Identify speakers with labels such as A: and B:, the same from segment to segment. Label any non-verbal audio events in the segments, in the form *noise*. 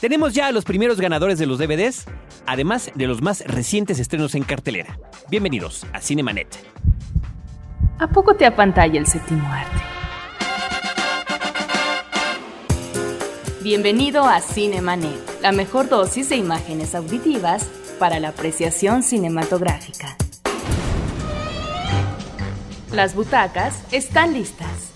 A: Tenemos ya a los primeros ganadores de los DVDs, además de los más recientes estrenos en cartelera. Bienvenidos a Cinemanet.
B: ¿A poco te apantalla el séptimo arte? Bienvenido a Cinemanet, la mejor dosis de imágenes auditivas para la apreciación cinematográfica. Las butacas están listas.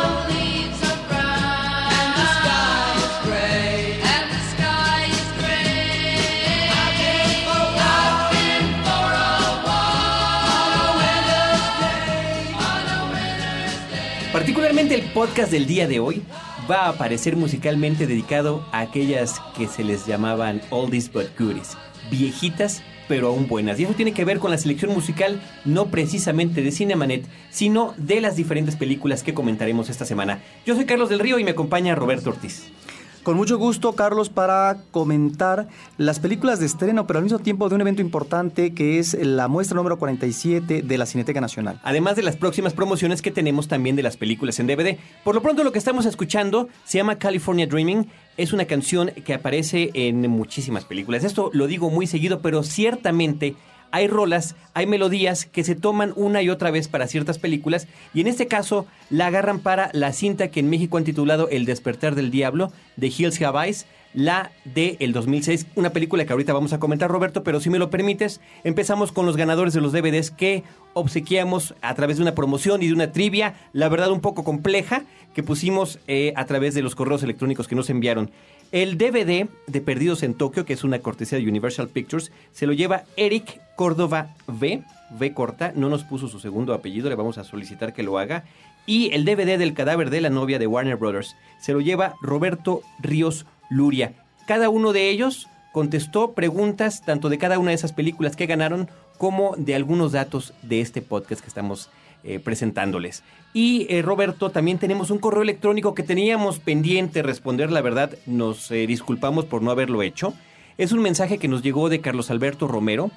A: El podcast del día de hoy va a aparecer musicalmente dedicado a aquellas que se les llamaban oldies but goodies, viejitas pero aún buenas. Y eso tiene que ver con la selección musical no precisamente de Cinemanet, sino de las diferentes películas que comentaremos esta semana. Yo soy Carlos del Río y me acompaña Roberto Ortiz.
C: Con mucho gusto, Carlos, para comentar las películas de estreno, pero al mismo tiempo de un evento importante que es la muestra número 47 de la Cineteca Nacional.
A: Además de las próximas promociones que tenemos también de las películas en DVD. Por lo pronto lo que estamos escuchando se llama California Dreaming. Es una canción que aparece en muchísimas películas. Esto lo digo muy seguido, pero ciertamente hay rolas, hay melodías que se toman una y otra vez para ciertas películas y en este caso la agarran para la cinta que en México han titulado El despertar del diablo de Hills Have Eyes, la de el 2006, una película que ahorita vamos a comentar Roberto, pero si me lo permites, empezamos con los ganadores de los DVDs que obsequiamos a través de una promoción y de una trivia, la verdad un poco compleja, que pusimos eh, a través de los correos electrónicos que nos enviaron. El DVD de Perdidos en Tokio, que es una cortesía de Universal Pictures, se lo lleva Eric Córdoba V, V corta, no nos puso su segundo apellido, le vamos a solicitar que lo haga. Y el DVD del cadáver de la novia de Warner Brothers se lo lleva Roberto Ríos Luria. Cada uno de ellos contestó preguntas tanto de cada una de esas películas que ganaron como de algunos datos de este podcast que estamos eh, presentándoles. Y eh, Roberto, también tenemos un correo electrónico que teníamos pendiente responder, la verdad nos eh, disculpamos por no haberlo hecho. Es un mensaje que nos llegó de Carlos Alberto Romero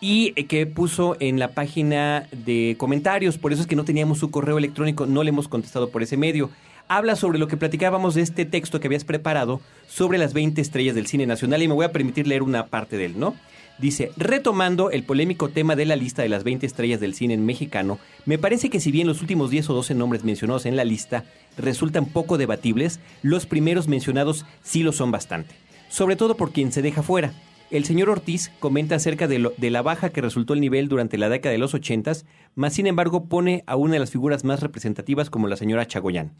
A: y que puso en la página de comentarios, por eso es que no teníamos su correo electrónico, no le hemos contestado por ese medio. Habla sobre lo que platicábamos de este texto que habías preparado sobre las 20 estrellas del cine nacional y me voy a permitir leer una parte de él, ¿no? Dice, retomando el polémico tema de la lista de las 20 estrellas del cine mexicano, me parece que si bien los últimos 10 o 12 nombres mencionados en la lista resultan poco debatibles, los primeros mencionados sí lo son bastante. Sobre todo por quien se deja fuera. El señor Ortiz comenta acerca de, lo, de la baja que resultó el nivel durante la década de los 80, mas sin embargo pone a una de las figuras más representativas como la señora Chagoyán.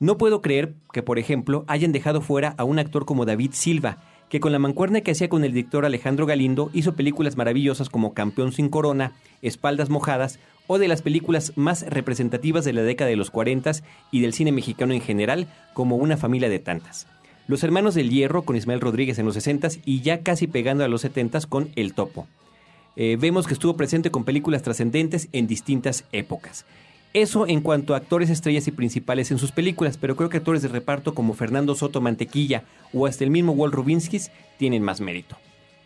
A: No puedo creer que, por ejemplo, hayan dejado fuera a un actor como David Silva, que con la mancuerna que hacía con el director Alejandro Galindo hizo películas maravillosas como Campeón sin Corona, Espaldas Mojadas o de las películas más representativas de la década de los 40 y del cine mexicano en general, como Una familia de tantas. Los Hermanos del Hierro con Ismael Rodríguez en los 60 y ya casi pegando a los 70 con El Topo. Eh, vemos que estuvo presente con películas trascendentes en distintas épocas. Eso en cuanto a actores estrellas y principales en sus películas, pero creo que actores de reparto como Fernando Soto Mantequilla o hasta el mismo Walt Rubinskis tienen más mérito.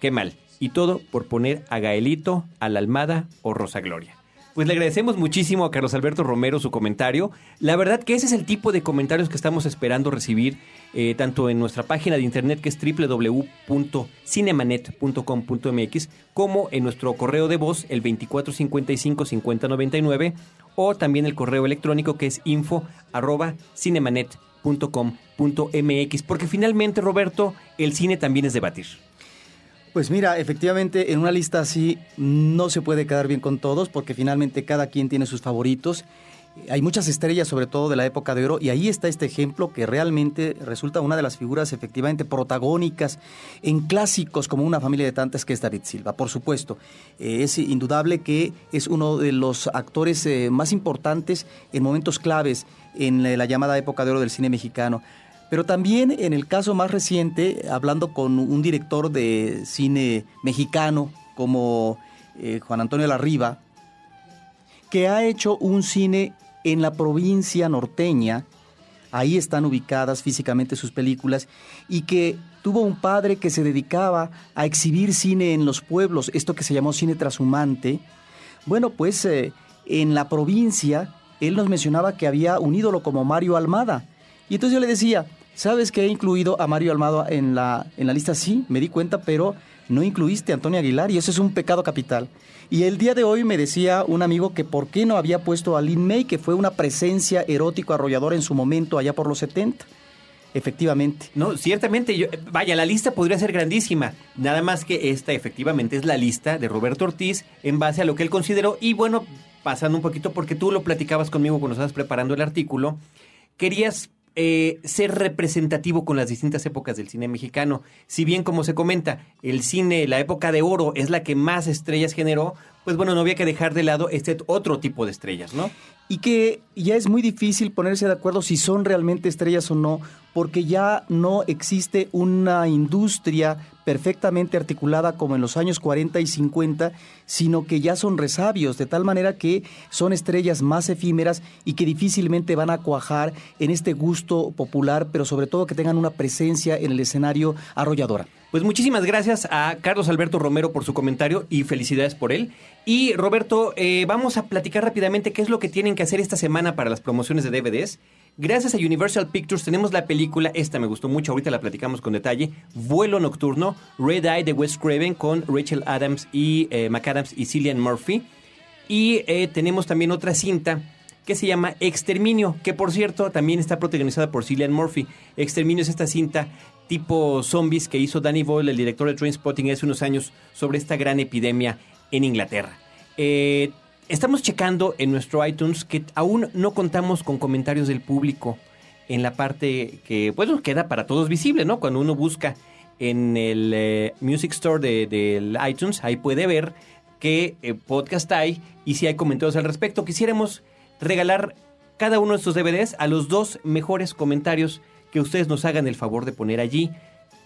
A: Qué mal. Y todo por poner a Gaelito, a la Almada o Rosa Gloria. Pues le agradecemos muchísimo a Carlos Alberto Romero su comentario. La verdad que ese es el tipo de comentarios que estamos esperando recibir eh, tanto en nuestra página de internet que es www.cinemanet.com.mx como en nuestro correo de voz el 2455-5099 o también el correo electrónico que es info porque finalmente Roberto, el cine también es debatir.
C: Pues mira, efectivamente en una lista así no se puede quedar bien con todos porque finalmente cada quien tiene sus favoritos. Hay muchas estrellas, sobre todo de la época de oro, y ahí está este ejemplo que realmente resulta una de las figuras efectivamente protagónicas en clásicos como una familia de tantas que es David Silva. Por supuesto, eh, es indudable que es uno de los actores eh, más importantes en momentos claves en la llamada época de oro del cine mexicano. Pero también en el caso más reciente, hablando con un director de cine mexicano como eh, Juan Antonio Larriba, que ha hecho un cine en la provincia norteña, ahí están ubicadas físicamente sus películas, y que tuvo un padre que se dedicaba a exhibir cine en los pueblos, esto que se llamó cine trashumante. Bueno, pues eh, en la provincia, él nos mencionaba que había un ídolo como Mario Almada. Y entonces yo le decía, ¿sabes que he incluido a Mario Almada en la, en la lista? Sí, me di cuenta, pero no incluiste a Antonio Aguilar y eso es un pecado capital. Y el día de hoy me decía un amigo que por qué no había puesto a Lin May, que fue una presencia erótico arrolladora en su momento allá por los 70. Efectivamente.
A: No, ciertamente, yo, vaya, la lista podría ser grandísima. Nada más que esta efectivamente es la lista de Roberto Ortiz en base a lo que él consideró. Y bueno, pasando un poquito, porque tú lo platicabas conmigo cuando estabas preparando el artículo, querías eh, ser representativo con las distintas épocas del cine mexicano. Si bien, como se comenta, el cine, la época de oro es la que más estrellas generó, pues bueno, no había que dejar de lado este otro tipo de estrellas, ¿no?
C: Y que ya es muy difícil ponerse de acuerdo si son realmente estrellas o no, porque ya no existe una industria perfectamente articulada como en los años 40 y 50, sino que ya son resabios, de tal manera que son estrellas más efímeras y que difícilmente van a cuajar en este gusto popular, pero sobre todo que tengan una presencia en el escenario arrolladora.
A: Pues muchísimas gracias a Carlos Alberto Romero por su comentario y felicidades por él. Y Roberto, eh, vamos a platicar rápidamente qué es lo que tienen que hacer esta semana para las promociones de DVDs. Gracias a Universal Pictures tenemos la película, esta me gustó mucho, ahorita la platicamos con detalle, Vuelo Nocturno, Red Eye de Wes Craven con Rachel Adams y eh, McAdams y Cillian Murphy. Y eh, tenemos también otra cinta que se llama Exterminio, que por cierto también está protagonizada por Cillian Murphy. Exterminio es esta cinta tipo zombies que hizo Danny Boyle, el director de Trainspotting, hace unos años sobre esta gran epidemia en Inglaterra. Eh, Estamos checando en nuestro iTunes que aún no contamos con comentarios del público en la parte que, bueno, queda para todos visible, ¿no? Cuando uno busca en el eh, Music Store del de, iTunes, ahí puede ver qué eh, podcast hay y si hay comentarios al respecto. Quisiéramos regalar cada uno de estos DVDs a los dos mejores comentarios que ustedes nos hagan el favor de poner allí.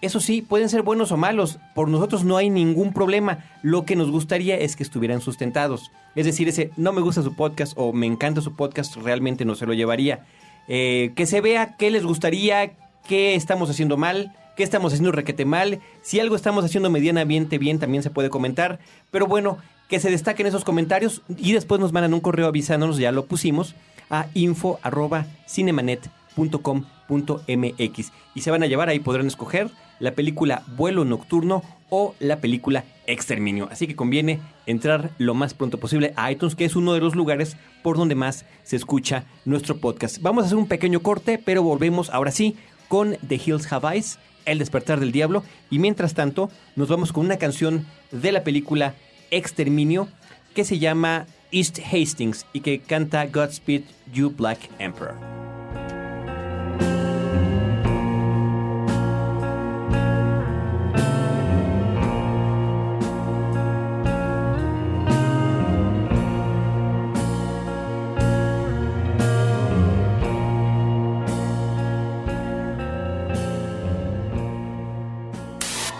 A: Eso sí, pueden ser buenos o malos. Por nosotros no hay ningún problema. Lo que nos gustaría es que estuvieran sustentados. Es decir, ese no me gusta su podcast o me encanta su podcast, realmente no se lo llevaría. Eh, que se vea qué les gustaría, qué estamos haciendo mal, qué estamos haciendo requete mal. Si algo estamos haciendo medianamente bien, también se puede comentar. Pero bueno, que se destaquen esos comentarios y después nos mandan un correo avisándonos, ya lo pusimos, a info.cinemanet.com.mx. Y se van a llevar, ahí podrán escoger la película Vuelo Nocturno o la película Exterminio. Así que conviene entrar lo más pronto posible a iTunes, que es uno de los lugares por donde más se escucha nuestro podcast. Vamos a hacer un pequeño corte, pero volvemos ahora sí con The Hills Have Eyes, El despertar del diablo. Y mientras tanto, nos vamos con una canción de la película Exterminio que se llama East Hastings y que canta Godspeed You Black Emperor.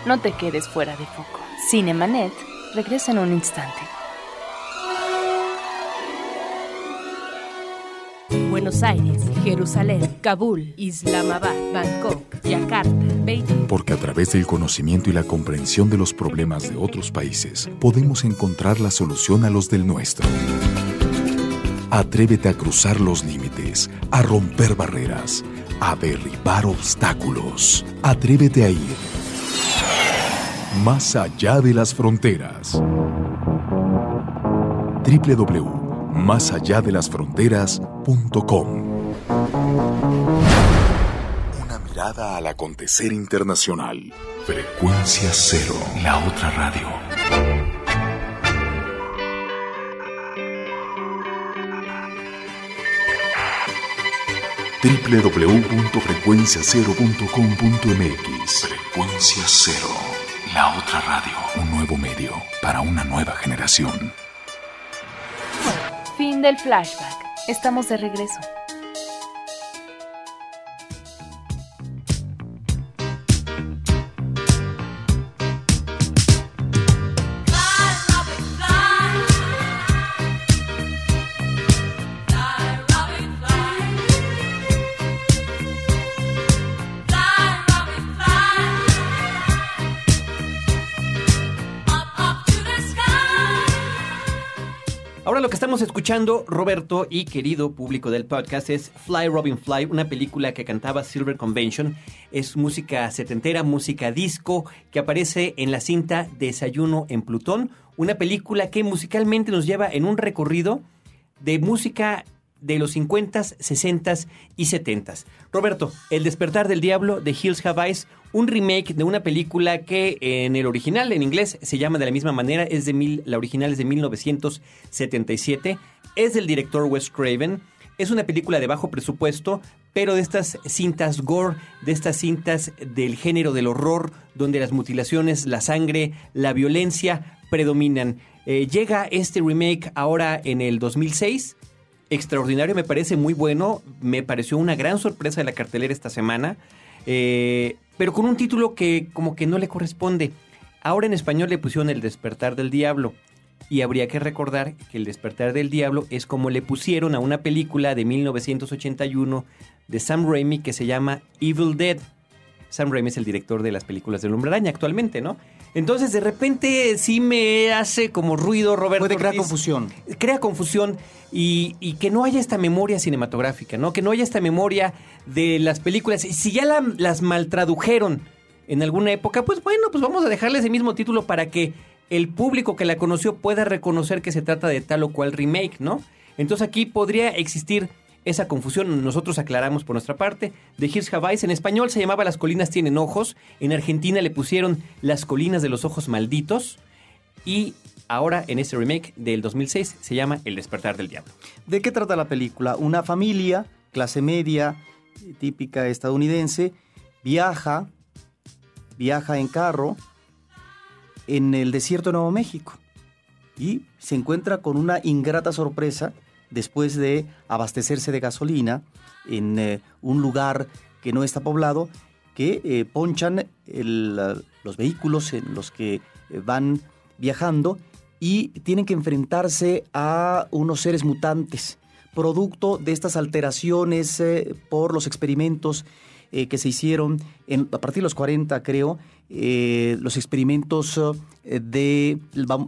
B: No te quedes fuera de foco. Cinemanet regresa en un instante. Buenos Aires, Jerusalén, Kabul, Islamabad, Bangkok, Yakarta, Beijing.
D: Porque a través del conocimiento y la comprensión de los problemas de otros países, podemos encontrar la solución a los del nuestro. Atrévete a cruzar los límites, a romper barreras, a derribar obstáculos. Atrévete a ir más allá de las fronteras. www.másalladelasfronteras.com Una mirada al acontecer internacional. Frecuencia cero, la otra radio. www.frecuenciacero.com.mx Frecuencia cero. La otra radio. Un nuevo medio para una nueva generación.
B: Fin del flashback. Estamos de regreso.
A: Estamos escuchando, Roberto y querido público del podcast, es Fly Robin Fly, una película que cantaba Silver Convention. Es música setentera, música disco, que aparece en la cinta Desayuno en Plutón, una película que musicalmente nos lleva en un recorrido de música de los 50s, 60s y 70s. Roberto, El despertar del diablo de Hills Have un remake de una película que en el original, en inglés, se llama de la misma manera, es de mil, la original es de 1977, es del director Wes Craven, es una película de bajo presupuesto, pero de estas cintas gore, de estas cintas del género del horror, donde las mutilaciones, la sangre, la violencia predominan. Eh, llega este remake ahora en el 2006 extraordinario, me parece muy bueno, me pareció una gran sorpresa de la cartelera esta semana, eh, pero con un título que como que no le corresponde. Ahora en español le pusieron El despertar del diablo. Y habría que recordar que El despertar del diablo es como le pusieron a una película de 1981 de Sam Raimi que se llama Evil Dead. Sam Raimi es el director de las películas del Hombre Araña actualmente, ¿no? Entonces, de repente sí me hace como ruido, Roberto.
C: Puede crear
A: Ortiz.
C: confusión.
A: Crea confusión y, y que no haya esta memoria cinematográfica, ¿no? Que no haya esta memoria de las películas. Y si ya la- las maltradujeron en alguna época, pues bueno, pues vamos a dejarle ese mismo título para que el público que la conoció pueda reconocer que se trata de tal o cual remake, ¿no? Entonces aquí podría existir esa confusión. Nosotros aclaramos por nuestra parte. De Have Eyes, en español se llamaba Las colinas tienen ojos. En Argentina le pusieron Las colinas de los ojos malditos. Y ahora en este remake del 2006 se llama El despertar del diablo.
C: ¿De qué trata la película? Una familia, clase media, típica estadounidense, viaja, viaja en carro en el desierto de Nuevo México y se encuentra con una ingrata sorpresa después de abastecerse de gasolina en eh, un lugar que no está poblado, que eh, ponchan los vehículos en los que eh, van viajando y tienen que enfrentarse a unos seres mutantes, producto de estas alteraciones por los experimentos que se hicieron en- a partir de los 40, creo, eh, los experimentos eh, de,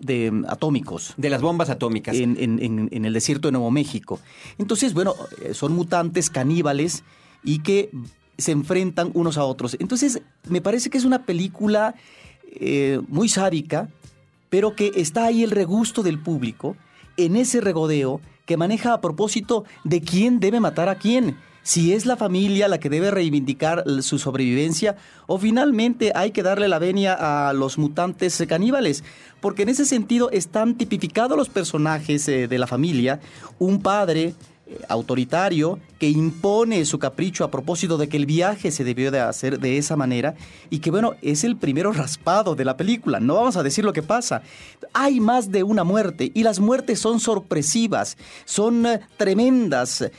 C: de atómicos
A: De las bombas atómicas.
C: en, en- en- en el desierto de Nuevo México. Entonces, bueno, eh, son mutantes caníbales y que se enfrentan unos a otros. Entonces, me parece que es una película eh, muy sádica, pero que está ahí el regusto del público en ese regodeo que maneja a propósito de quién debe matar a quién. Si es la familia la que debe reivindicar su sobrevivencia o finalmente hay que darle la venia a los mutantes caníbales. Porque en ese sentido están tipificados los personajes eh, de la familia. Un padre eh, autoritario que impone su capricho a propósito de que el viaje se debió de hacer de esa manera y que bueno, es el primero raspado de la película, no vamos a decir lo que pasa. Hay más de una muerte y las muertes son sorpresivas, son eh, tremendas.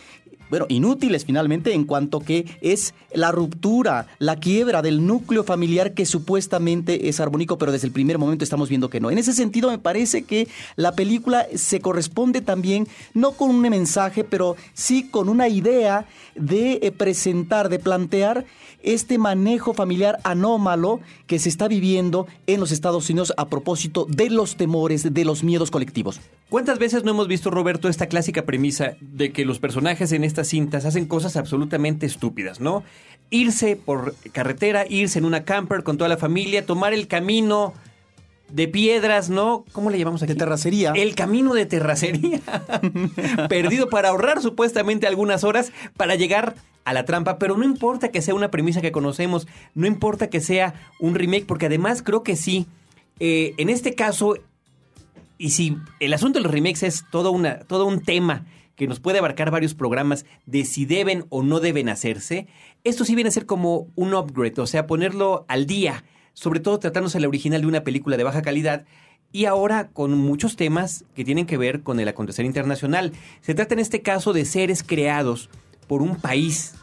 C: Bueno, inútiles finalmente en cuanto que es la ruptura, la quiebra del núcleo familiar que supuestamente es armónico, pero desde el primer momento estamos viendo que no. En ese sentido me parece que la película se corresponde también no con un mensaje, pero sí con una idea de eh, presentar, de plantear este manejo familiar anómalo que se está viviendo en los Estados Unidos a propósito de los temores, de los miedos colectivos.
A: ¿Cuántas veces no hemos visto, Roberto, esta clásica premisa de que los personajes en estas cintas hacen cosas absolutamente estúpidas, ¿no? Irse por carretera, irse en una camper con toda la familia, tomar el camino de piedras, ¿no? ¿Cómo le llamamos aquí?
C: De terracería.
A: El camino de terracería. *laughs* Perdido para ahorrar supuestamente algunas horas para llegar a la trampa, pero no importa que sea una premisa que conocemos, no importa que sea un remake, porque además creo que sí. eh, en este caso, y si el asunto de los remakes es todo, una, todo un tema que nos puede abarcar varios programas de si deben o no deben hacerse, esto sí viene a ser como un upgrade, o sea, ponerlo al día, sobre todo tratándose de la original de una película de baja calidad y ahora con muchos temas que tienen que ver con el acontecer internacional. Se trata en este caso de seres creados por un país,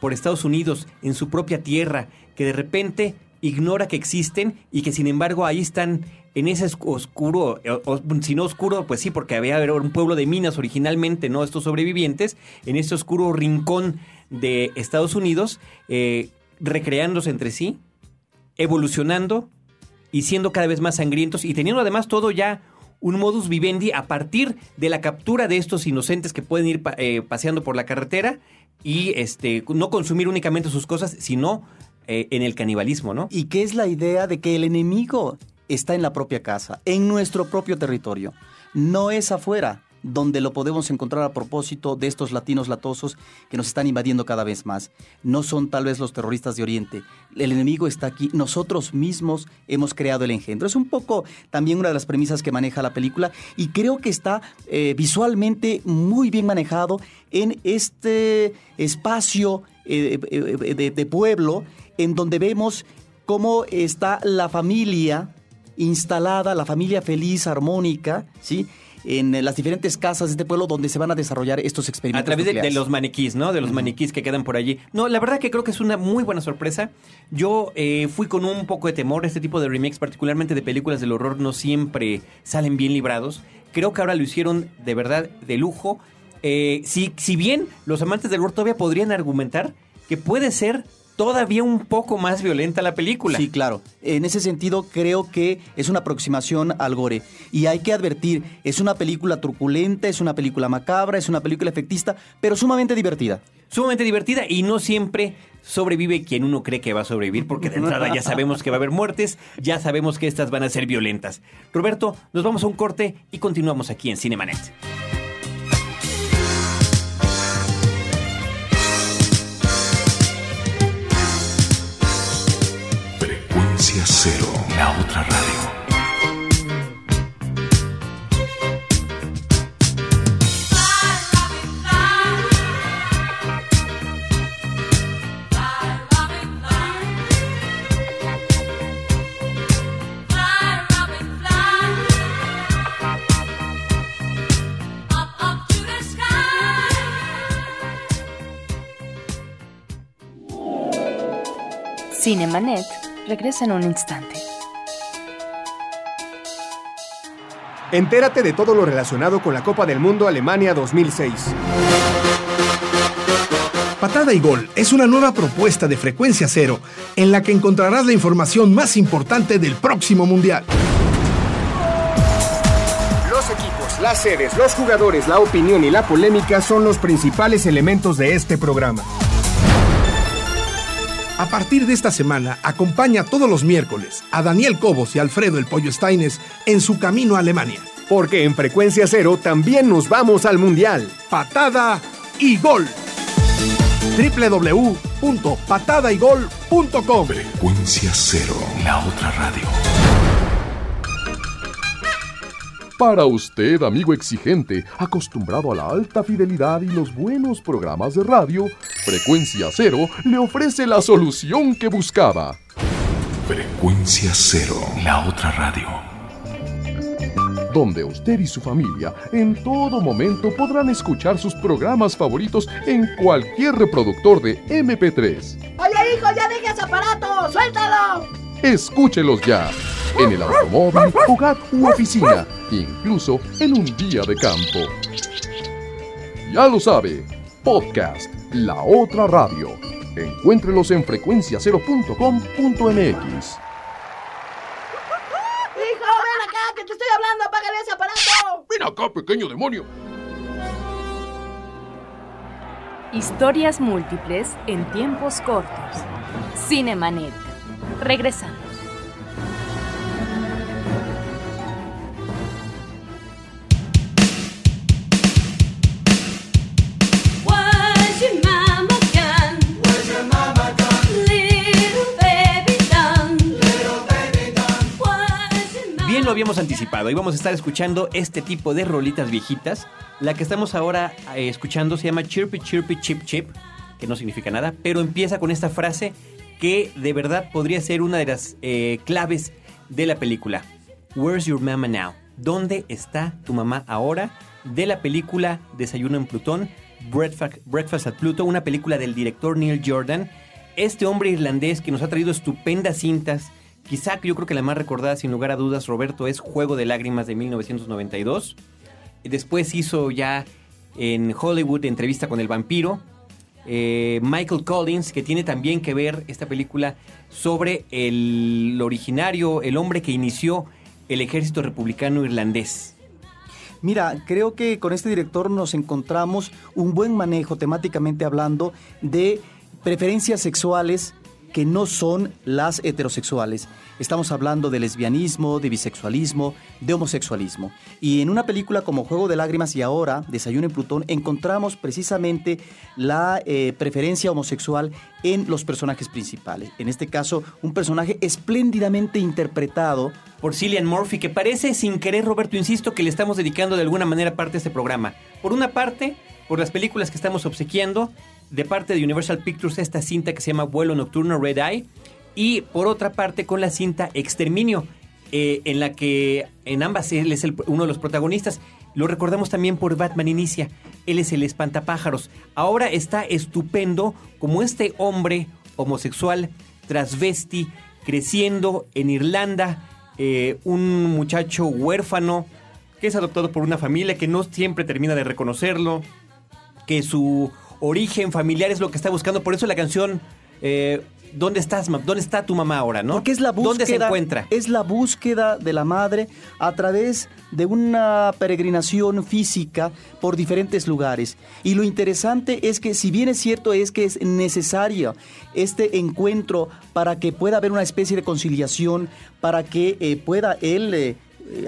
A: por Estados Unidos, en su propia tierra, que de repente ignora que existen y que sin embargo ahí están en ese os- oscuro, o- si no oscuro, pues sí, porque había un pueblo de minas originalmente, ¿no? Estos sobrevivientes, en ese oscuro rincón de Estados Unidos, eh, recreándose entre sí, evolucionando y siendo cada vez más sangrientos y teniendo además todo ya un modus vivendi a partir de la captura de estos inocentes que pueden ir eh, paseando por la carretera y este no consumir únicamente sus cosas, sino eh, en el canibalismo, ¿no?
C: ¿Y qué es la idea de que el enemigo está en la propia casa, en nuestro propio territorio? No es afuera, donde lo podemos encontrar a propósito de estos latinos latosos que nos están invadiendo cada vez más. No son tal vez los terroristas de Oriente. El enemigo está aquí. Nosotros mismos hemos creado el engendro. Es un poco también una de las premisas que maneja la película y creo que está eh, visualmente muy bien manejado en este espacio eh, de pueblo en donde vemos cómo está la familia instalada, la familia feliz, armónica, ¿sí? En las diferentes casas de este pueblo donde se van a desarrollar estos
A: A
C: experimentos.
A: través de, los maniquís, ¿no? De los maniquís que quedan por allí. No, la verdad que creo que es una muy buena sorpresa. Yo eh, fui con un poco de temor. Este tipo de remakes, particularmente de películas del horror, no siempre salen bien librados. Creo que ahora lo hicieron de verdad de lujo. Eh, si, si bien los amantes del horror todavía podrían argumentar que puede ser todavía un poco más violenta la película.
C: Sí, claro. En ese sentido, creo que es una aproximación al gore. Y hay que advertir, es una película truculenta, es una película macabra, es una película efectista, pero sumamente divertida.
A: sumamente divertida y no siempre sobrevive quien uno cree que va a sobrevivir, porque de entrada ya sabemos que va a haber muertes, ya sabemos que estas van a ser violentas. Roberto, nos vamos a un corte y continuamos aquí en Cinemanet.
D: Cero, la otra radio.
B: Cinemanet regresa en un instante.
E: Entérate de todo lo relacionado con la Copa del Mundo Alemania 2006.
F: Patada y Gol es una nueva propuesta de frecuencia cero en la que encontrarás la información más importante del próximo Mundial.
E: Los equipos, las sedes, los jugadores, la opinión y la polémica son los principales elementos de este programa.
F: A partir de esta semana, acompaña todos los miércoles a Daniel Cobos y Alfredo El Pollo Steines en su camino a Alemania.
E: Porque en Frecuencia Cero también nos vamos al Mundial.
F: Patada y Gol. www.patadaygol.com
D: Frecuencia cero, la otra radio.
G: Para usted, amigo exigente, acostumbrado a la alta fidelidad y los buenos programas de radio, Frecuencia Cero le ofrece la solución que buscaba.
D: Frecuencia cero, la otra radio.
G: Donde usted y su familia en todo momento podrán escuchar sus programas favoritos en cualquier reproductor de MP3.
H: Oye, hijo, ya deje ese aparato, suéltalo.
G: Escúchelos ya, en el automóvil, hogar u oficina, incluso en un día de campo. Ya lo sabe, podcast La Otra Radio. Encuéntrelos en frecuenciacero.com.mx.
H: Hijo, ven acá, que te estoy hablando, apágale ese aparato.
G: Ven acá, pequeño demonio.
B: Historias múltiples en tiempos cortos. Cinemanet. Regresamos.
A: Bien lo habíamos anticipado, íbamos a estar escuchando este tipo de rolitas viejitas. La que estamos ahora eh, escuchando se llama Chirpy Chirpy Chip Chip, que no significa nada, pero empieza con esta frase que de verdad podría ser una de las eh, claves de la película. Where's your mama now? ¿Dónde está tu mamá ahora? De la película Desayuno en Plutón, Breakfast, at Pluto, una película del director Neil Jordan. Este hombre irlandés que nos ha traído estupendas cintas. Quizá yo creo que la más recordada, sin lugar a dudas, Roberto, es Juego de Lágrimas de 1992. Después hizo ya en Hollywood Entrevista con el Vampiro. Eh, Michael Collins, que tiene también que ver esta película sobre el originario, el hombre que inició el ejército republicano irlandés.
C: Mira, creo que con este director nos encontramos un buen manejo temáticamente hablando de preferencias sexuales que no son las heterosexuales. Estamos hablando de lesbianismo, de bisexualismo, de homosexualismo. Y en una película como Juego de Lágrimas y ahora, Desayuno en Plutón, encontramos precisamente la eh, preferencia homosexual en los personajes principales. En este caso, un personaje espléndidamente interpretado
A: por Cillian Murphy, que parece sin querer, Roberto, insisto, que le estamos dedicando de alguna manera parte de este programa. Por una parte, por las películas que estamos obsequiando, de parte de Universal Pictures esta cinta que se llama Vuelo Nocturno Red Eye, y por otra parte con la cinta Exterminio, eh, en la que en ambas él es uno de los protagonistas. Lo recordamos también por Batman Inicia, él es el espantapájaros. Ahora está estupendo como este hombre homosexual, transvesti, creciendo en Irlanda, eh, un muchacho huérfano que es adoptado por una familia que no siempre termina de reconocerlo, que su origen familiar es lo que está buscando. Por eso la canción eh, ¿Dónde estás, ¿Dónde está tu mamá ahora, no?
C: Porque es la búsqueda.
A: ¿Dónde se encuentra?
C: Es la búsqueda de la madre a través de una peregrinación física por diferentes lugares. Y lo interesante es que, si bien es cierto, es que es necesario este encuentro para que pueda haber una especie de conciliación, para que eh, pueda él eh,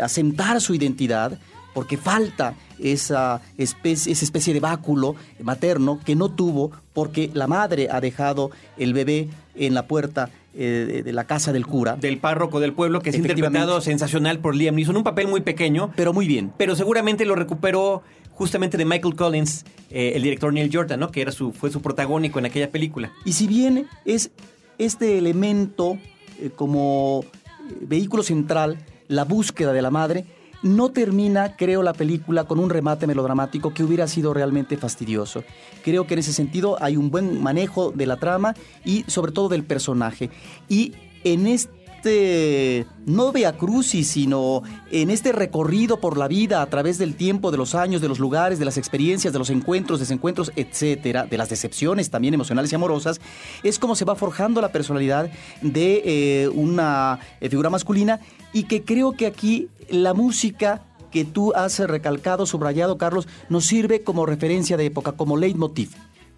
C: asentar su identidad, porque falta esa especie, esa especie de báculo materno que no tuvo porque la madre ha dejado el bebé en la puerta eh, de, la casa del cura.
A: Del párroco del pueblo, que es interpretado sensacional por Liam Neeson. Un papel muy pequeño,
C: Pero muy bien.
A: pero seguramente lo recuperó justamente de Michael Collins, eh, el director Neil Jordan, ¿no? Que era su, fue su protagónico en aquella película.
C: Y si bien es este elemento eh, como eh, vehículo central, la búsqueda de la madre, no termina, creo, la película con un remate melodramático que hubiera sido realmente fastidioso. Creo que en ese sentido hay un buen manejo de la trama y sobre todo del personaje. Y en este, no Via Crucis, sino en este recorrido por la vida a través del tiempo, de los años, de los lugares, de las experiencias, de los encuentros, desencuentros, etcétera, de las decepciones también emocionales y amorosas, es como se va forjando la personalidad de eh, una eh, figura masculina y que creo que aquí la música que tú has recalcado, subrayado, Carlos, nos sirve como referencia de época, como leitmotiv.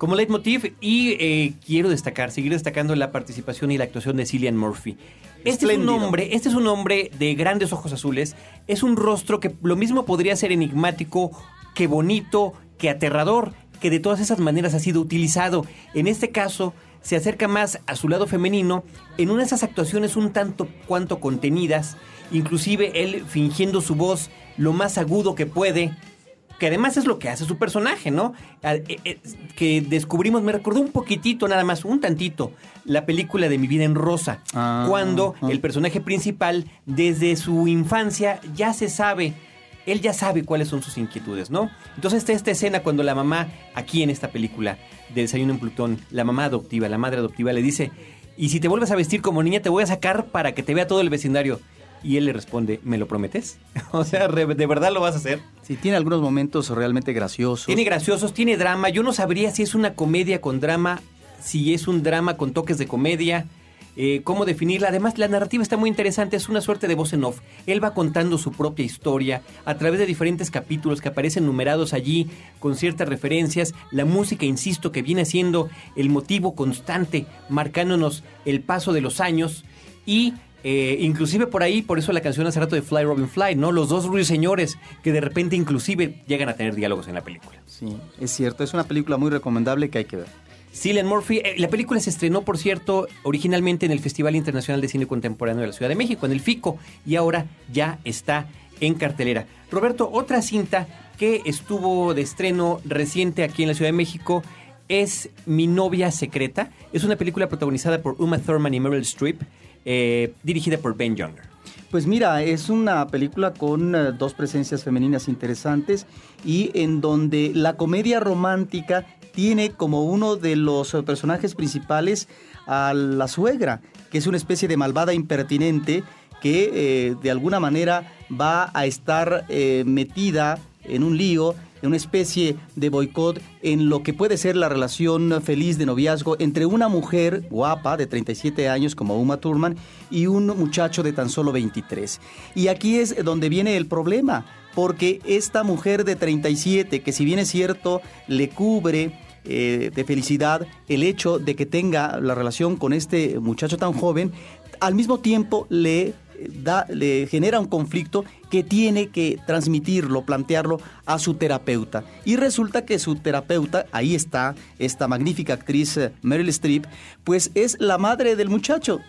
A: Como leitmotiv, y eh, quiero destacar, seguir destacando la participación y la actuación de Cillian Murphy. Este es un hombre, este es un hombre de grandes ojos azules, es un rostro que lo mismo podría ser enigmático, que bonito, que aterrador, que de todas esas maneras ha sido utilizado. En este caso, se acerca más a su lado femenino en una de esas actuaciones un tanto cuanto contenidas, inclusive él fingiendo su voz lo más agudo que puede, que además es lo que hace su personaje, ¿no? Eh, eh, Que descubrimos, me recordó un poquitito nada más, un tantito, la película de Mi vida en rosa,
C: Ah,
A: cuando
C: ah.
A: el personaje principal desde su infancia ya se sabe, él ya sabe cuáles son sus inquietudes, ¿no? Entonces está esta escena cuando la mamá, aquí en esta película de Desayuno en Plutón, la mamá adoptiva, la madre adoptiva le dice, y si te vuelves a vestir como niña te voy a sacar para que te vea todo el vecindario. Y él le responde, ¿me lo prometes? *laughs* o sea, ¿de verdad lo vas a hacer?
C: Sí, tiene algunos momentos realmente graciosos.
A: Tiene graciosos, tiene drama. Yo no sabría si es una comedia con drama, si es un drama con toques de comedia, eh, cómo definirla. Además, la narrativa está muy interesante, es una suerte de voz en off. Él va contando su propia historia a través de diferentes capítulos que aparecen numerados allí con ciertas referencias. La música, insisto, que viene siendo el motivo constante, marcándonos el paso de los años y... eh, inclusive por ahí, por eso la canción hace rato de Fly Robin Fly, ¿no? Los dos ruiseñores que de repente inclusive llegan a tener diálogos en la película.
C: Sí, es cierto, es una película muy recomendable que hay que ver.
A: Cillian Murphy, eh, la película se estrenó, por cierto, originalmente en el Festival Internacional de Cine Contemporáneo de la Ciudad de México, en el FICO, y ahora ya está en cartelera. Roberto, otra cinta que estuvo de estreno reciente aquí en la Ciudad de México es Mi novia secreta. Es una película protagonizada por Uma Thurman y Meryl Streep, eh, dirigida por Ben Younger.
C: Pues mira, es una película con eh, dos presencias femeninas interesantes y en donde la comedia romántica tiene como uno de los eh, personajes principales a la suegra, que es una especie de malvada impertinente que de alguna manera va a estar metida en un lío, una especie de boicot en lo que puede ser la relación feliz de noviazgo entre una mujer guapa de 37 años como Uma Thurman y un muchacho de tan solo 23. Y aquí es donde viene el problema, porque esta mujer de 37, que si bien es cierto, le cubre eh, de felicidad el hecho de que tenga la relación con este muchacho tan joven, al mismo tiempo le da, le genera un conflicto que tiene que transmitirlo, plantearlo a su terapeuta. Y resulta que su terapeuta, ahí está, esta magnífica actriz eh, Meryl Streep, pues es la madre del muchacho.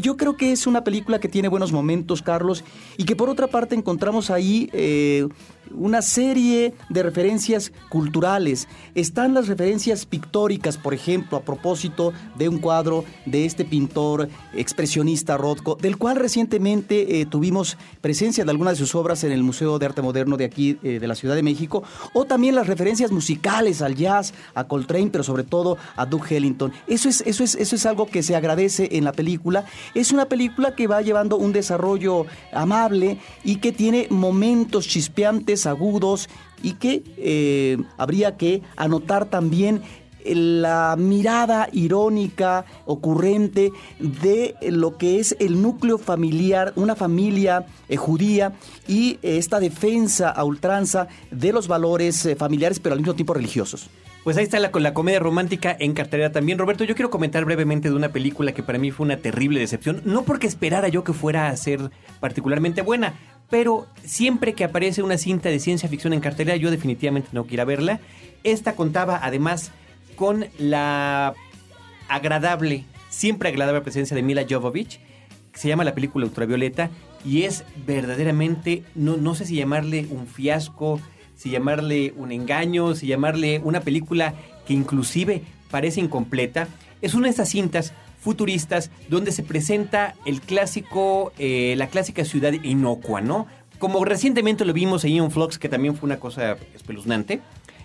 C: Yo creo que es una película que tiene buenos momentos, Carlos, y que por otra parte encontramos ahí eh, una serie de referencias culturales. Están las referencias pictóricas, por ejemplo, a propósito de un cuadro de este pintor expresionista Rothko, del cual recientemente eh, tuvimos presencia de algunas de sus obras en el Museo de Arte Moderno de aquí, eh, de la Ciudad de México, o también las referencias musicales al jazz, a Coltrane, pero sobre todo a Duke Ellington. Eso es, eso es, eso es algo que se agradece en la película. Es una película que va llevando un desarrollo amable y que tiene momentos chispeantes, agudos, y que eh, habría que anotar también la mirada irónica, ocurrente de lo que es el núcleo familiar, una familia eh, judía y eh, esta defensa a ultranza de los valores eh, familiares, pero al mismo tiempo religiosos.
A: Pues ahí está la, la comedia romántica en cartelera también. Roberto, yo quiero comentar brevemente de una película que para mí fue una terrible decepción. No porque esperara yo que fuera a ser particularmente buena, pero siempre que aparece una cinta de ciencia ficción en cartelera, yo definitivamente no quiero verla. Esta contaba además con la agradable, siempre agradable presencia de Mila Jovovich. que Se llama la película Ultravioleta y es verdaderamente, no, no sé si llamarle un fiasco, si llamarle un engaño, si llamarle una película que inclusive parece incompleta. Es una de esas cintas futuristas donde se presenta el clásico, eh, la clásica ciudad inocua, ¿no? Como recientemente lo vimos en Ion Flux, que también fue una cosa espeluznante.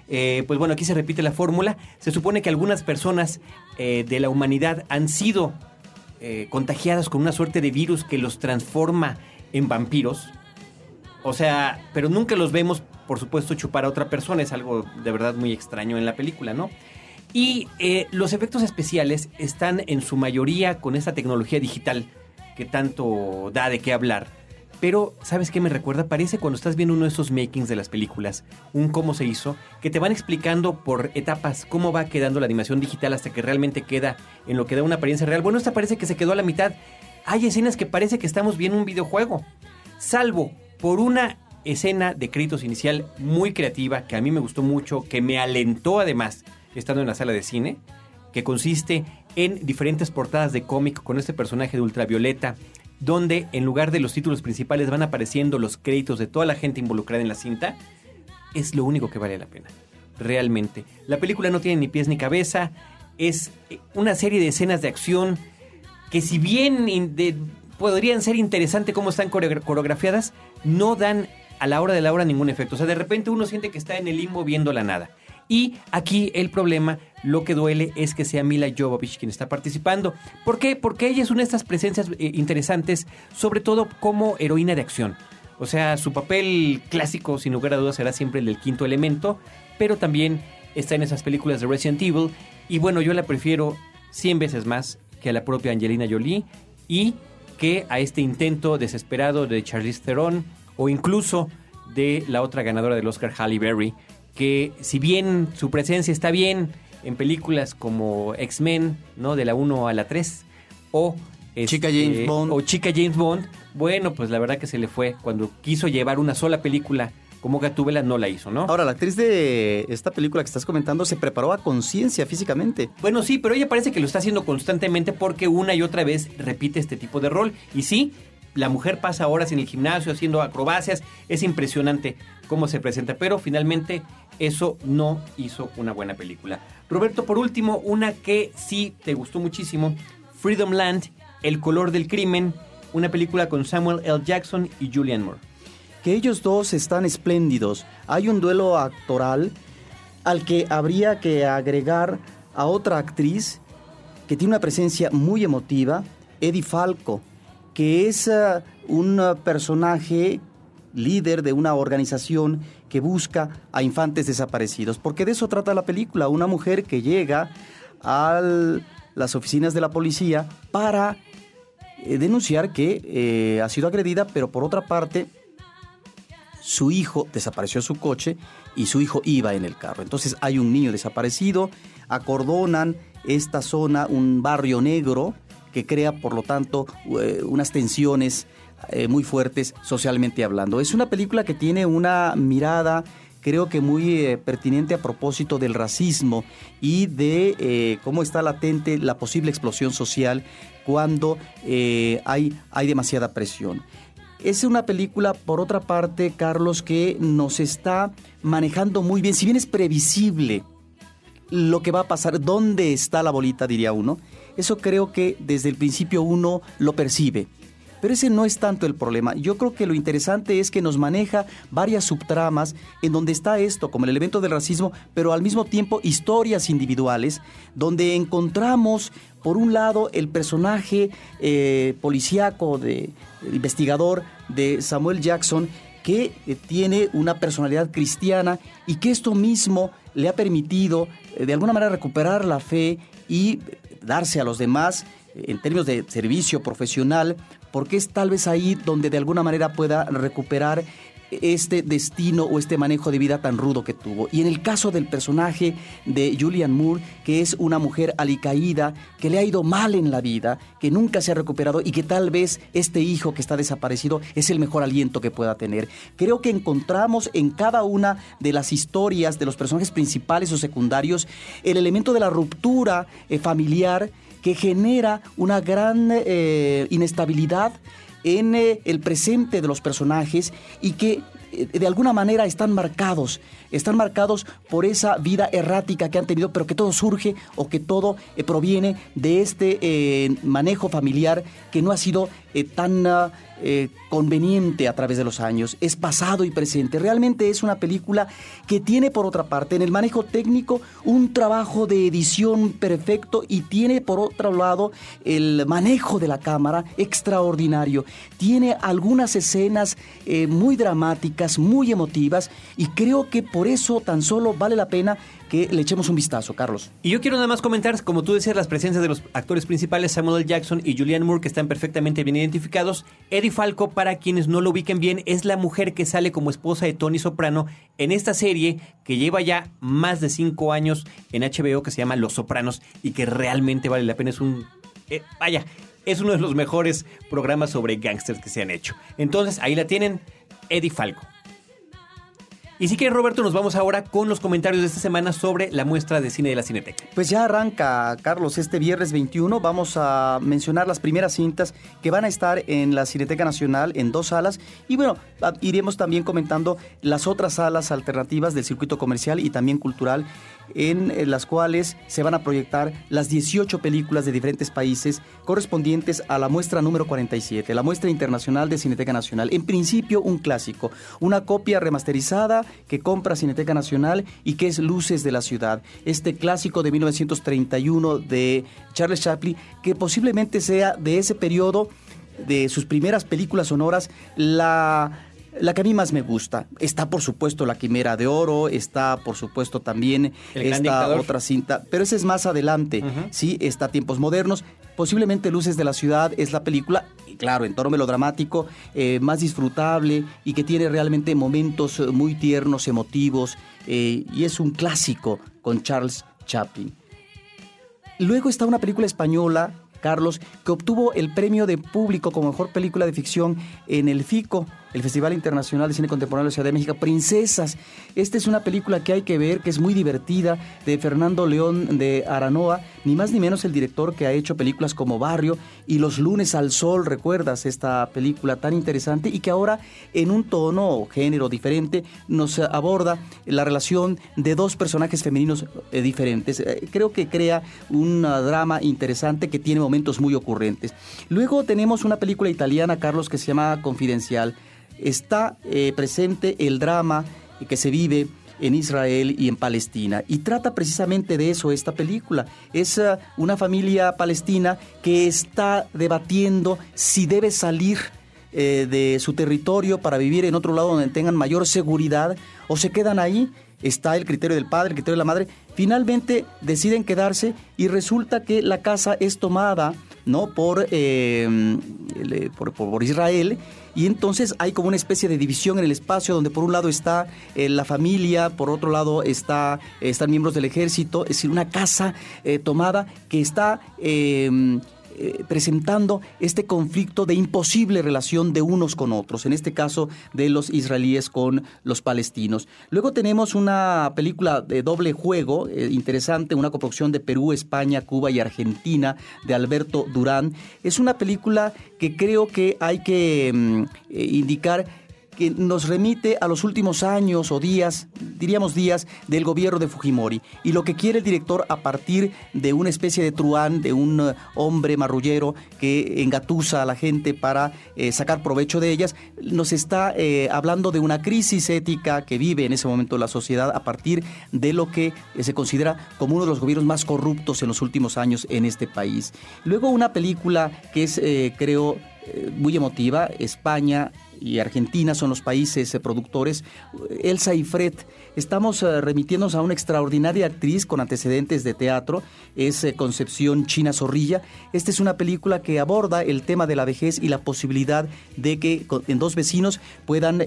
A: Eh, pues bueno, aquí se repite la fórmula. Se supone que algunas personas eh, de la humanidad han sido contagiadas con una suerte de virus que los transforma en vampiros. O sea, pero nunca los vemos, por supuesto, chupar a otra persona. Es algo de verdad muy extraño en la película, ¿no? Y eh, los efectos especiales están en su mayoría con esta tecnología digital que tanto da de qué hablar. Pero, ¿sabes qué me recuerda? Parece cuando estás viendo uno de esos makings de las películas, un cómo se hizo, que te van explicando por etapas cómo va quedando la animación digital hasta que realmente queda en lo que da una apariencia real. Bueno, esta parece que se quedó a la mitad. Hay escenas que parece que estamos viendo un videojuego. Salvo por una escena de créditos inicial muy creativa, que a mí me gustó mucho, que me alentó además estando en la sala de cine, que consiste en diferentes portadas de cómic con este personaje de ultravioleta, donde en lugar de los títulos principales van apareciendo los créditos de toda la gente involucrada en la cinta, es lo único que vale la pena. Realmente. La película no tiene ni pies ni cabeza, es eh, una serie de escenas de acción que si bien podrían ser interesantes cómo están core- coreografiadas, no dan a la hora de la hora ningún efecto. O sea, de repente uno siente que está en el limbo viendo la nada. Y aquí el problema, lo que duele es que sea Mila Jovovich quien está participando. ¿Por qué? Porque ella es una de estas presencias eh, interesantes, sobre todo como heroína de acción. O sea, su papel clásico, sin lugar a dudas, será siempre el del quinto elemento, pero también está en esas películas de Resident Evil. Y bueno, yo la prefiero 100 veces más que a la propia Angelina Jolie y que a este intento desesperado de Charlize Theron o incluso de la otra ganadora del Oscar, Halle Berry, que si bien su presencia está bien en películas como X-Men, ¿no? De la 1 a la 3, o...
C: Chica
A: este,
C: James Bond.
A: O Chica James Bond, bueno, pues la verdad que se le fue. Cuando quiso llevar una sola película como Gatúbela, no la hizo, ¿no?
C: Ahora, la actriz de esta película que estás comentando se preparó a conciencia físicamente.
A: Bueno, sí, pero ella parece que lo está haciendo constantemente porque una y otra vez repite este tipo de rol. Y sí, la mujer pasa horas en el gimnasio haciendo acrobacias. Es impresionante cómo se presenta, pero finalmente eso no hizo una buena película. Roberto, por último, una que sí te gustó muchísimo, Freedom Land, El color del crimen, una película con Samuel L. Jackson y Julianne Moore.
C: Que ellos dos están espléndidos. Hay un duelo actoral al que habría que agregar a otra actriz que tiene una presencia muy emotiva, Eddie Falco, que es ah, un ah, personaje líder de una organización que busca a infantes desaparecidos. Porque de eso trata la película, una mujer que llega a las oficinas de la policía para eh, denunciar que eh, ha sido agredida, pero por otra parte su hijo desapareció su coche y su hijo iba en el carro. Entonces hay un niño desaparecido, acordonan esta zona, un barrio negro que crea, por lo tanto, eh, unas tensiones eh, muy fuertes socialmente hablando. Es una película que tiene una mirada creo que muy eh, pertinente a propósito del racismo y de cómo está latente la posible explosión social cuando hay, hay demasiada presión. Es una película, por otra parte, Carlos, que nos está manejando muy bien, si bien es previsible lo que va a pasar, dónde está la bolita, diría uno, eso creo que desde el principio uno lo percibe. Pero ese no es tanto el problema. Yo creo que lo interesante es que nos maneja varias subtramas en donde está esto, como el elemento del racismo, pero al mismo tiempo historias individuales, donde encontramos, por un lado, el personaje eh, policíaco, de, investigador de Samuel Jackson, que eh, tiene una personalidad cristiana y que esto mismo le ha permitido eh, de alguna manera recuperar la fe y darse a los demás eh, en términos de servicio profesional, porque es tal vez ahí donde de alguna manera pueda recuperar este destino o este manejo de vida tan rudo que tuvo. Y en el caso del personaje de Julian Moore, que es una mujer alicaída, que le ha ido mal en la vida, que nunca se ha recuperado y que tal vez este hijo que está desaparecido es el mejor aliento que pueda tener. Creo que encontramos en cada una de las historias de los personajes principales o secundarios el elemento de la ruptura eh, familiar que genera una gran eh, inestabilidad en eh, el presente de los personajes y que eh, de alguna manera están marcados, están marcados por esa vida errática que han tenido, pero que todo surge o que todo eh, proviene de este manejo familiar que no ha sido eh, tan ah, eh, conveniente a través de los años. Es pasado y presente. Realmente es una película que tiene por otra parte en el manejo técnico un trabajo de edición perfecto y tiene por otro lado el manejo de la cámara extraordinario. Tiene algunas escenas eh, muy dramáticas, muy emotivas y creo que por eso tan solo vale la pena que le echemos un vistazo, Carlos.
A: Y yo quiero nada más comentar, como tú decías, las presencias de los actores principales, Samuel L. Jackson y Julianne Moore, que están perfectamente bien identificados. Eddie Falco, para quienes no lo ubiquen bien, es la mujer que sale como esposa de Tony Soprano en esta serie que lleva ya más de cinco años en HBO, que se llama Los Sopranos, y que realmente vale la pena. Es un... eh, vaya, es uno de los mejores programas sobre gángsters que se han hecho. Entonces, ahí la tienen, Eddie Falco. Y si quieres, Roberto, nos vamos ahora con los comentarios de esta semana sobre la muestra de cine de la Cineteca.
C: Pues ya arranca, Carlos, este viernes 21. Vamos a mencionar las primeras cintas que van a estar en la Cineteca Nacional en dos salas. Y bueno, iremos también comentando las otras salas alternativas del circuito comercial y también cultural, en eh, las cuales se van a proyectar las 18 películas de diferentes países correspondientes a la muestra número 47, la muestra internacional de Cineteca Nacional. En principio, un clásico, una copia remasterizada que compra Cineteca Nacional y que es Luces de la Ciudad. Este clásico de 1931 de Charles Chaplin, que posiblemente sea de ese periodo, de sus primeras películas sonoras, la la que a mí más me gusta. Está, por supuesto, La Quimera de Oro, está, por supuesto, también
A: El
C: esta otra cinta, pero ese es más adelante, ¿sí? Está Tiempos Modernos, posiblemente Luces de la Ciudad es la película, y claro, en tono melodramático, eh, más disfrutable y que tiene realmente momentos eh, muy tiernos, emotivos, eh, y es un clásico con Charles Chaplin. Luego está una película española, Carlos, que obtuvo el premio de público como mejor película de ficción en el FICO, el Festival Internacional de Cine Contemporáneo de la Ciudad de México, Princesas. Esta es una película que hay que ver, que es muy divertida, de Fernando León de Aranoa, ni más ni menos el director que ha hecho películas como Barrio y Los lunes al sol, ¿recuerdas esta película tan interesante? Y que ahora en un tono o género diferente nos aborda la relación de dos personajes femeninos eh, diferentes. Eh, creo que crea un drama interesante que tiene momentos muy ocurrentes. Luego tenemos una película italiana, Carlos, que se llama Confidencial. Está eh, presente el drama que se vive en Israel y en Palestina. Y trata precisamente de eso esta película. Es ah, una familia palestina que está debatiendo si debe salir eh, de su territorio para vivir en otro lado donde tengan mayor seguridad o se quedan ahí. Está el criterio del padre, el criterio de la madre. Finalmente deciden quedarse y resulta que la casa es tomada ¿no? Por, eh, por, por Israel. Y entonces hay como una especie de división en el espacio donde por un lado está eh, la familia, por otro lado está, están miembros del ejército, es decir, una casa eh, tomada que está eh, presentando este conflicto de imposible relación de unos con otros, en este caso de los israelíes con los palestinos. Luego tenemos una película de doble juego, eh, interesante, una coproducción de Perú, España, Cuba y Argentina, de Alberto Durán. Es una película que creo que hay que mm, eh, indicar que nos remite a los últimos años o días, diríamos días, del gobierno de Fujimori. Y lo que quiere el director a partir de una especie de truán, de un eh, hombre marrullero que engatusa a la gente para eh, sacar provecho de ellas, nos está eh, hablando de una crisis ética que vive en ese momento la sociedad a partir de lo que se considera como uno de los gobiernos más corruptos en los últimos años en este país. Luego una película que es, creo, muy emotiva, España y Argentina son los países eh, productores. Elsa y Fred, estamos eh, remitiéndonos a una extraordinaria actriz con antecedentes de teatro, es eh, Concepción China Zorrilla. Esta es una película que aborda el tema de la vejez y la posibilidad de que en dos vecinos puedan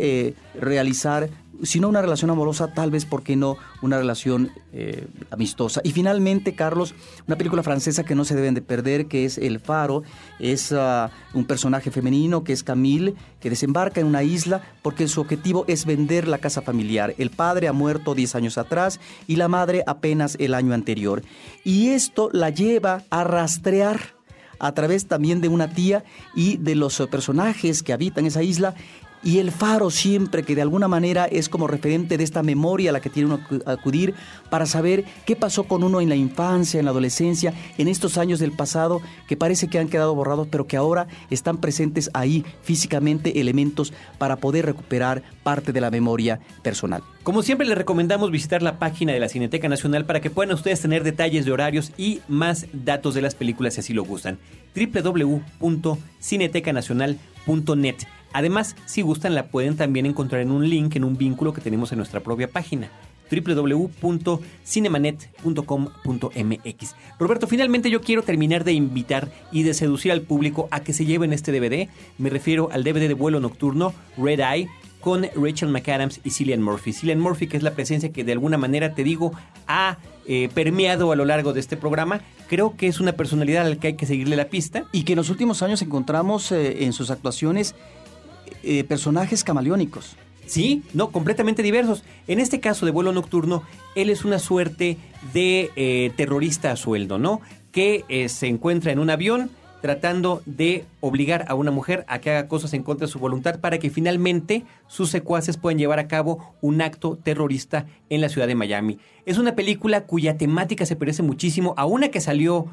C: realizar si no una relación amorosa, tal vez, ¿por qué no?, una relación eh, amistosa. Y finalmente, Carlos, una película francesa que no se deben de perder, que es El Faro, es ah, un personaje femenino que es Camille, que desembarca en una isla porque su objetivo es vender la casa familiar. El padre ha muerto 10 años atrás y la madre apenas el año anterior. Y esto la lleva a rastrear a través también de una tía y de los eh, personajes que habitan esa isla. Y el faro siempre que de alguna manera es como referente de esta memoria a la que tiene uno que acudir para saber qué pasó con uno en la infancia, en la adolescencia, en estos años del pasado que parece que han quedado borrados, pero que ahora están presentes ahí físicamente elementos para poder recuperar parte de la memoria personal.
A: Como siempre les recomendamos visitar la página de la Cineteca Nacional para que puedan ustedes tener detalles de horarios y más datos de las películas si así lo gustan. www.cinetecanacional.net. Además, si gustan la pueden también encontrar en un link, en un vínculo que tenemos en nuestra propia página www.cinemanet.com.mx. Roberto, finalmente yo quiero terminar de invitar y de seducir al público a que se lleven este DVD. Me refiero al DVD de vuelo nocturno Red Eye con Rachel McAdams y Cillian Murphy. Cillian Murphy, que es la presencia que de alguna manera, te digo, ha eh, permeado a lo largo de este programa. Creo que es una personalidad a la que hay que seguirle la pista.
C: Y que en los últimos años encontramos eh, en sus actuaciones eh, personajes camaleónicos.
A: Sí, no, completamente diversos. En este caso de vuelo nocturno, él es una suerte de eh, terrorista a sueldo, ¿no? Que eh, se encuentra en un avión tratando de obligar a una mujer a que haga cosas en contra de su voluntad para que finalmente sus secuaces puedan llevar a cabo un acto terrorista en la ciudad de Miami. Es una película cuya temática se parece muchísimo a una que salió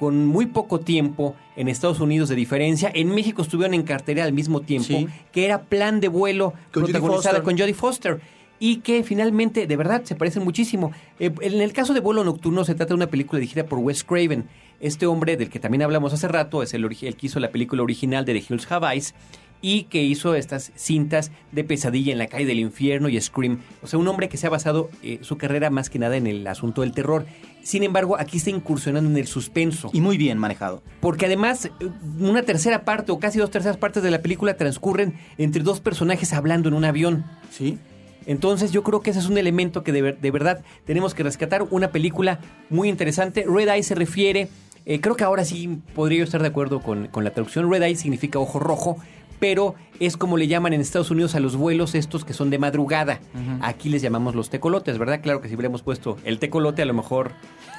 A: con muy poco tiempo en Estados Unidos de diferencia. En México estuvieron en cartera al mismo tiempo,
C: Sí.
A: que era Plan de Vuelo,
C: Con
A: protagonizada
C: Foster.
A: con Jodie Foster. Y que finalmente, de verdad, se parecen muchísimo. Eh, en el caso de Vuelo Nocturno, se trata de una película dirigida por Wes Craven. Este hombre del que también hablamos hace rato es el que hizo la película original de The Hills Have Eyes y que hizo estas cintas de Pesadilla en la calle del infierno y Scream. O sea, un hombre que se ha basado eh, su carrera más que nada en el asunto del terror. Sin embargo, aquí está incursionando en el suspenso.
C: Y muy bien manejado.
A: Porque además, eh, una tercera parte o casi dos terceras partes de la película transcurren entre dos personajes hablando en un avión.
C: Sí.
A: Entonces yo creo que ese es un elemento que de, ver- de verdad tenemos que rescatar. Una película muy interesante. Red Eye se refiere, eh, creo que ahora sí podría yo estar de acuerdo con, con la traducción. Red Eye significa ojo rojo, pero es como le llaman en Estados Unidos a los vuelos estos que son de madrugada. Aquí les llamamos los tecolotes, ¿verdad? Claro que si hubiéramos puesto el tecolote a lo mejor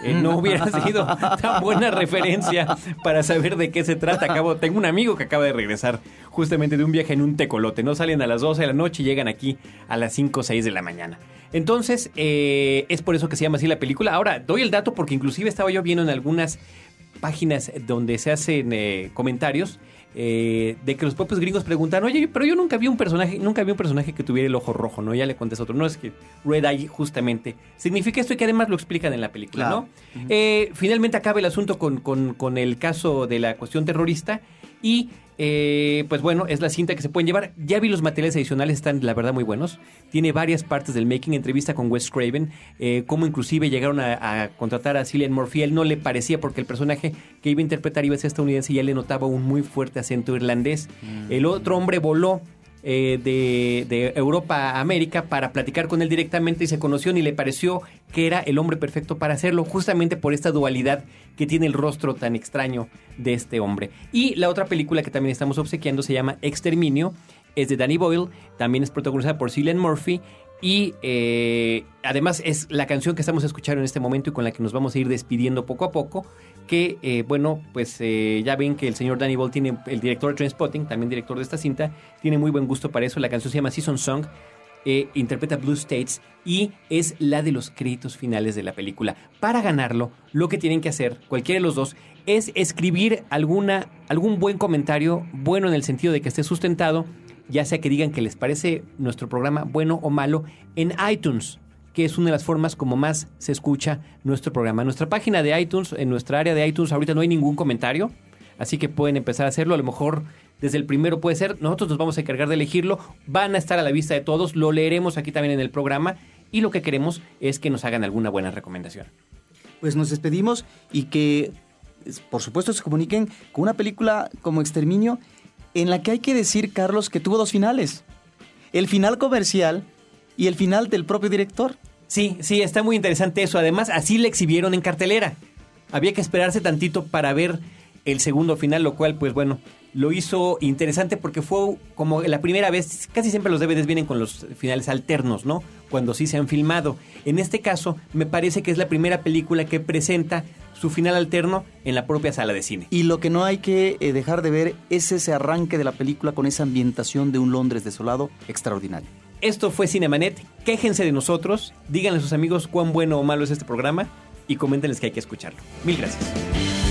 A: eh, no *laughs* hubiera sido tan buena referencia para saber de qué se trata. Acabo, tengo un amigo que acaba de regresar justamente de un viaje en un tecolote. No salen a las 12 de la noche y llegan aquí a las 5 o 6 de la mañana. Entonces, eh, es por eso que se llama así la película. Ahora, doy el dato porque inclusive estaba yo viendo en algunas páginas donde se hacen eh, comentarios eh, de que los propios gringos preguntan, oye, pero yo nunca vi un personaje, nunca vi un personaje que tuviera el ojo rojo, ¿no? Ya le contesté otro. No es que Red Eye justamente significa esto y que además lo explican en la película,
C: Claro.
A: ¿no? Eh, finalmente acaba el asunto con, con- con el caso de la cuestión terrorista Y eh, pues bueno, es la cinta que se pueden llevar. Ya vi los materiales adicionales, están la verdad muy buenos. Tiene varias partes del making, entrevista con Wes Craven, eh, cómo inclusive llegaron a, a contratar a Cillian Murphy. Él no le parecía porque el personaje que iba a interpretar iba a ser estadounidense y ya le notaba un muy fuerte acento irlandés. El otro hombre voló eh, de, Europa América para platicar con él directamente y se conoció y le pareció que era el hombre perfecto para hacerlo, justamente por esta dualidad que tiene el rostro tan extraño de este hombre. Y la otra película que también estamos obsequiando se llama Exterminio, es de Danny Boyle, también es protagonizada por Cillian Murphy y eh, además es la canción que estamos escuchando en este momento y con la que nos vamos a ir despidiendo poco a poco. Que eh, bueno, pues eh, ya ven que el señor Danny Boyle tiene, el director de Trainspotting, también director de esta cinta, tiene muy buen gusto para eso. La canción se llama Season Song, interpreta Blue States y es la de los créditos finales de la película. Para ganarlo, lo que tienen que hacer, cualquiera de los dos, es escribir alguna, algún buen comentario, bueno en el sentido de que esté sustentado, ya sea que digan que les parece nuestro programa bueno o malo, en iTunes, que es una de las formas como más se escucha nuestro programa. Nuestra página de iTunes, en nuestra área de iTunes, ahorita no hay ningún comentario, así que pueden empezar a hacerlo. A lo mejor desde el primero puede ser, nosotros nos vamos a encargar de elegirlo, van a estar a la vista de todos, lo leeremos aquí también en el programa y lo que queremos es que nos hagan alguna buena recomendación.
C: Pues nos despedimos y que, por supuesto, se comuniquen con una película como Exterminio, en la que hay que decir, Carlos, que tuvo dos finales. El final comercial y el final del propio director.
A: Sí, sí, está muy interesante eso. Además, así la exhibieron en cartelera. Había que esperarse tantito para ver el segundo final, lo cual, pues bueno, lo hizo interesante porque fue como la primera vez, casi siempre los DVDs vienen con los finales alternos, ¿no? Cuando sí se han filmado. En este caso, me parece que es la primera película que presenta su final alterno en la propia sala de cine.
C: Y lo que no hay que eh, dejar de ver es ese arranque de la película con esa ambientación de un Londres desolado extraordinario.
A: Esto fue Cinemanet. Quéjense de nosotros, díganle a sus amigos cuán bueno o malo es este programa y coméntenles que hay que escucharlo. Mil gracias.